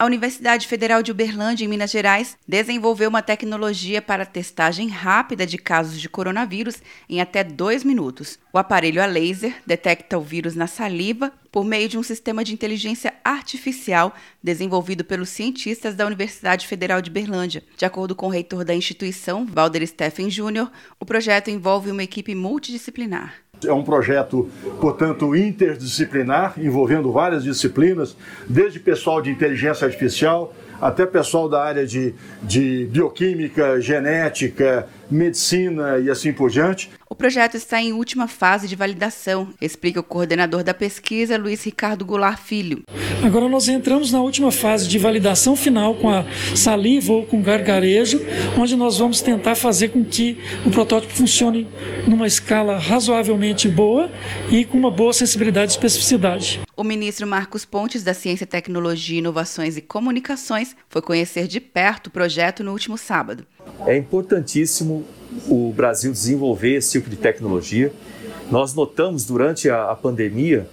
A Universidade Federal de Uberlândia, em Minas Gerais, desenvolveu uma tecnologia para testagem rápida de casos de coronavírus em até dois minutos. O aparelho a laser detecta o vírus na saliva por meio de um sistema de inteligência artificial desenvolvido pelos cientistas da Universidade Federal de Berlândia. De acordo com o reitor da instituição, Valder Steffen Jr., o projeto envolve uma equipe multidisciplinar. É um projeto, portanto, interdisciplinar, envolvendo várias disciplinas, desde pessoal de inteligência artificial até pessoal da área de, de bioquímica, genética, medicina e assim por diante. O projeto está em última fase de validação, explica o coordenador da pesquisa, Luiz Ricardo Goulart Filho. Agora nós entramos na última fase de validação final com a saliva ou com gargarejo, onde nós vamos tentar fazer com que o protótipo funcione numa escala razoavelmente boa e com uma boa sensibilidade e especificidade. O ministro Marcos Pontes, da Ciência, Tecnologia, Inovações e Comunicações, foi conhecer de perto o projeto no último sábado. É importantíssimo o Brasil desenvolver esse tipo de tecnologia. Nós notamos durante a, a pandemia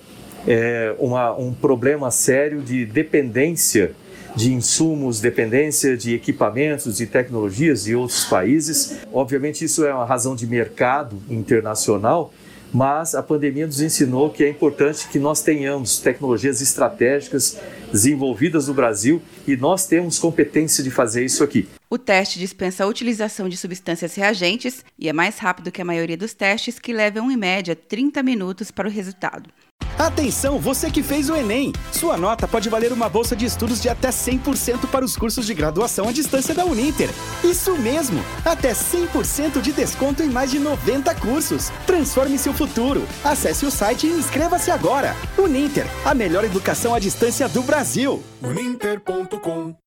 é, uma, um problema sério de dependência de insumos, dependência de equipamentos e tecnologias de outros países. Obviamente, isso é uma razão de mercado internacional, mas a pandemia nos ensinou que é importante que nós tenhamos tecnologias estratégicas desenvolvidas no Brasil e nós temos competência de fazer isso aqui. O teste dispensa a utilização de substâncias reagentes e é mais rápido que a maioria dos testes, que levam em média 30 minutos para o resultado. Atenção, você que fez o Enem! Sua nota pode valer uma bolsa de estudos de até 100% para os cursos de graduação à distância da Uninter. Isso mesmo! Até 100% de desconto em mais de 90 cursos. Transforme seu futuro. Acesse o site e inscreva-se agora. Uninter, a melhor educação à distância do Brasil. Uninter.com